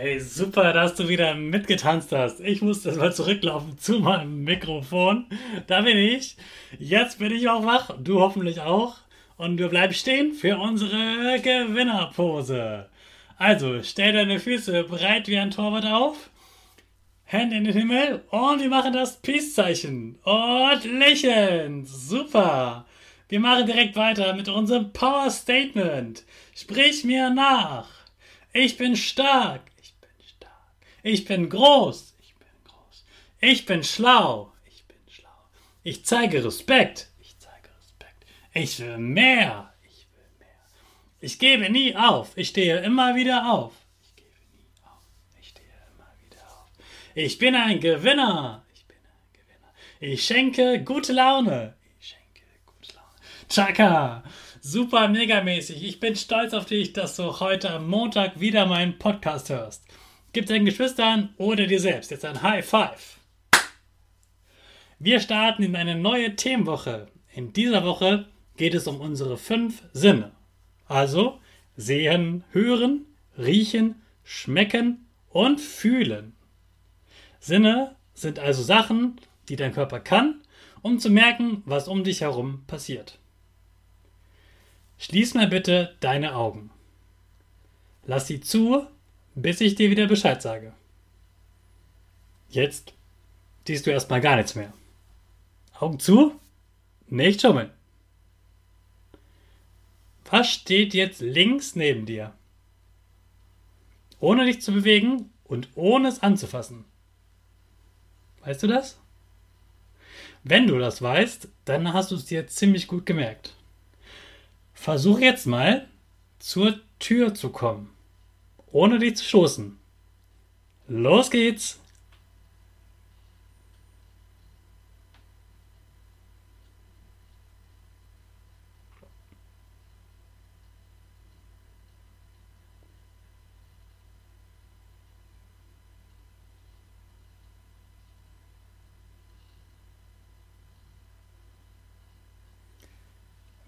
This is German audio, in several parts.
Hey, super, dass du wieder mitgetanzt hast. Ich musste mal zurücklaufen zu meinem Mikrofon. Da bin ich. Jetzt bin ich auch wach. Du hoffentlich auch. Und wir bleiben stehen für unsere Gewinnerpose. Also, stell deine Füße breit wie ein Torwart auf. Hände in den Himmel und wir machen das Peace-Zeichen. Und lächeln. Super. Wir machen direkt weiter mit unserem Power Statement. Sprich mir nach. Ich bin stark. Ich bin groß. Ich bin groß. Ich bin schlau. Ich bin schlau. Ich zeige Respekt. Ich zeige Respekt. Ich will mehr. Ich will mehr. Ich gebe nie auf. Ich stehe immer wieder auf. Ich gebe nie auf. Ich stehe immer wieder auf. Ich bin ein Gewinner. Ich bin ein Gewinner. Ich schenke gute Laune. Ich schenke gute Laune. Chaka. Super megamäßig. Ich bin stolz auf dich, dass du heute am Montag wieder meinen Podcast hörst. Gib deinen Geschwistern oder dir selbst jetzt ein High Five. Wir starten in eine neue Themenwoche. In dieser Woche geht es um unsere fünf Sinne. Also sehen, hören, riechen, schmecken und fühlen. Sinne sind also Sachen, die dein Körper kann, um zu merken, was um dich herum passiert. Schließ mal bitte deine Augen. Lass sie zu bis ich dir wieder Bescheid sage. Jetzt siehst du erstmal gar nichts mehr. Augen zu, nicht schummeln. Was steht jetzt links neben dir? Ohne dich zu bewegen und ohne es anzufassen. Weißt du das? Wenn du das weißt, dann hast du es dir ziemlich gut gemerkt. Versuch jetzt mal zur Tür zu kommen ohne dich zu stoßen. Los geht's!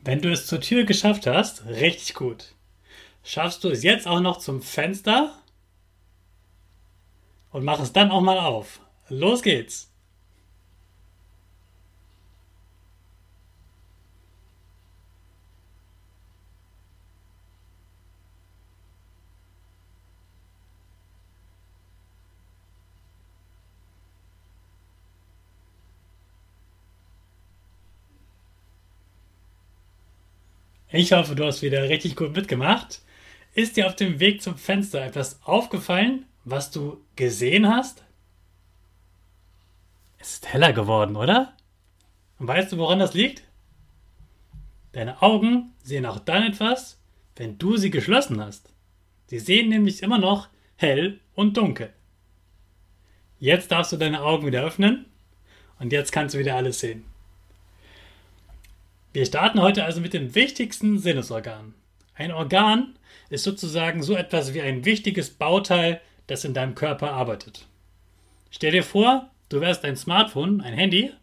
Wenn du es zur Tür geschafft hast, richtig gut. Schaffst du es jetzt auch noch zum Fenster? Und mach es dann auch mal auf. Los geht's! Ich hoffe, du hast wieder richtig gut mitgemacht. Ist dir auf dem Weg zum Fenster etwas aufgefallen, was du gesehen hast? Es ist heller geworden, oder? Und weißt du, woran das liegt? Deine Augen sehen auch dann etwas, wenn du sie geschlossen hast. Sie sehen nämlich immer noch hell und dunkel. Jetzt darfst du deine Augen wieder öffnen und jetzt kannst du wieder alles sehen. Wir starten heute also mit dem wichtigsten Sinnesorgan. Ein Organ, ist sozusagen so etwas wie ein wichtiges Bauteil, das in deinem Körper arbeitet. Stell dir vor, du wärst ein Smartphone, ein Handy,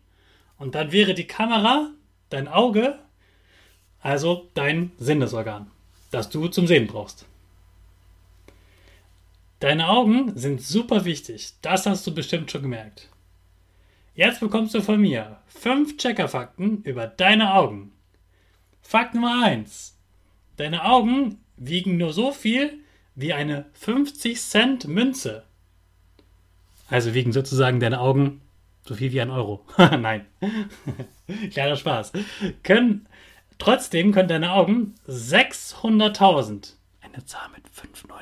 und dann wäre die Kamera dein Auge, also dein Sinnesorgan, das du zum Sehen brauchst. Deine Augen sind super wichtig. Das hast du bestimmt schon gemerkt. Jetzt bekommst du von mir fünf Checkerfakten über deine Augen. Fakt Nummer 1. Deine Augen wiegen nur so viel wie eine 50 Cent Münze. Also wiegen sozusagen deine Augen so viel wie ein Euro. Nein. Kleiner Spaß. Können, trotzdem können deine Augen 600.000, eine Zahl mit 5 9,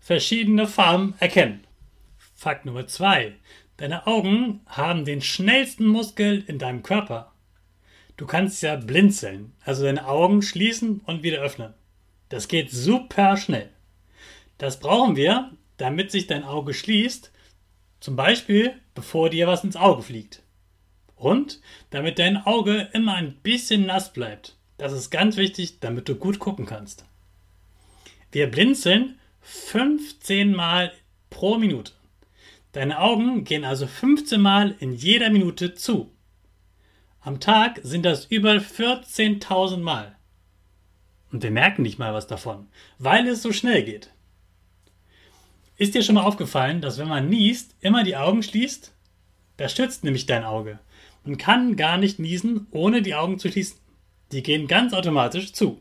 verschiedene Farben erkennen. Fakt Nummer 2. Deine Augen haben den schnellsten Muskel in deinem Körper. Du kannst ja blinzeln, also deine Augen schließen und wieder öffnen. Das geht super schnell. Das brauchen wir, damit sich dein Auge schließt, zum Beispiel bevor dir was ins Auge fliegt. Und damit dein Auge immer ein bisschen nass bleibt. Das ist ganz wichtig, damit du gut gucken kannst. Wir blinzeln 15 Mal pro Minute. Deine Augen gehen also 15 Mal in jeder Minute zu. Am Tag sind das über 14.000 Mal. Und wir merken nicht mal was davon, weil es so schnell geht. Ist dir schon mal aufgefallen, dass wenn man niest, immer die Augen schließt? Das stützt nämlich dein Auge. Man kann gar nicht niesen, ohne die Augen zu schließen. Die gehen ganz automatisch zu.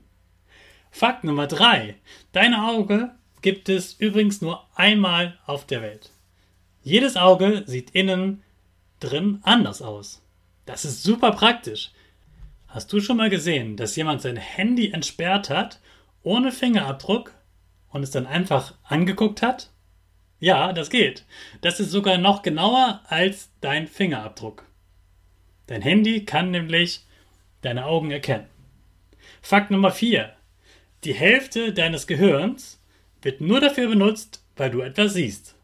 Fakt Nummer 3. Dein Auge gibt es übrigens nur einmal auf der Welt. Jedes Auge sieht innen drin anders aus. Das ist super praktisch. Hast du schon mal gesehen, dass jemand sein Handy entsperrt hat, ohne Fingerabdruck und es dann einfach angeguckt hat? Ja, das geht. Das ist sogar noch genauer als dein Fingerabdruck. Dein Handy kann nämlich deine Augen erkennen. Fakt Nummer 4. Die Hälfte deines Gehirns wird nur dafür benutzt, weil du etwas siehst.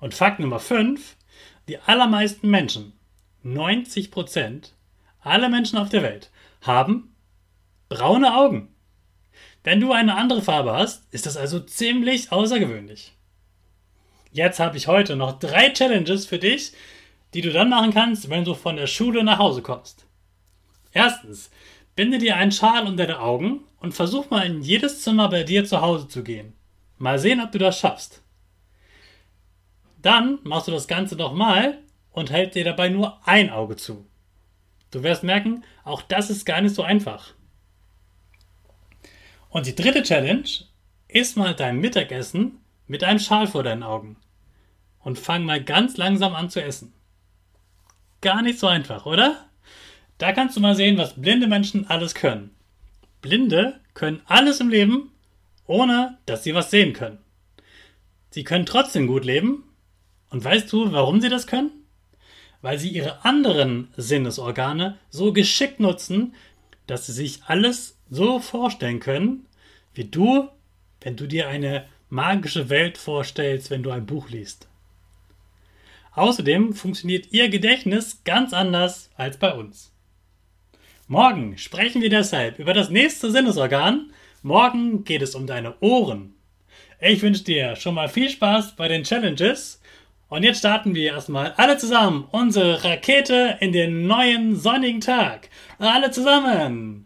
Und Fakt Nummer 5. Die allermeisten Menschen, 90 Prozent, alle Menschen auf der Welt, haben braune Augen. Wenn du eine andere Farbe hast, ist das also ziemlich außergewöhnlich. Jetzt habe ich heute noch drei Challenges für dich, die du dann machen kannst, wenn du von der Schule nach Hause kommst. Erstens, binde dir einen Schal unter die Augen und versuch mal in jedes Zimmer bei dir zu Hause zu gehen. Mal sehen, ob du das schaffst. Dann machst du das Ganze nochmal und hältst dir dabei nur ein Auge zu. Du wirst merken, auch das ist gar nicht so einfach. Und die dritte Challenge, isst mal dein Mittagessen mit einem Schal vor deinen Augen und fang mal ganz langsam an zu essen. Gar nicht so einfach, oder? Da kannst du mal sehen, was blinde Menschen alles können. Blinde können alles im Leben, ohne dass sie was sehen können. Sie können trotzdem gut leben. Und weißt du, warum sie das können? Weil sie ihre anderen Sinnesorgane so geschickt nutzen, dass sie sich alles so vorstellen können, wie du, wenn du dir eine magische Welt vorstellst, wenn du ein Buch liest. Außerdem funktioniert Ihr Gedächtnis ganz anders als bei uns. Morgen sprechen wir deshalb über das nächste Sinnesorgan. Morgen geht es um deine Ohren. Ich wünsche dir schon mal viel Spaß bei den Challenges. Und jetzt starten wir erstmal alle zusammen unsere Rakete in den neuen sonnigen Tag. Alle zusammen.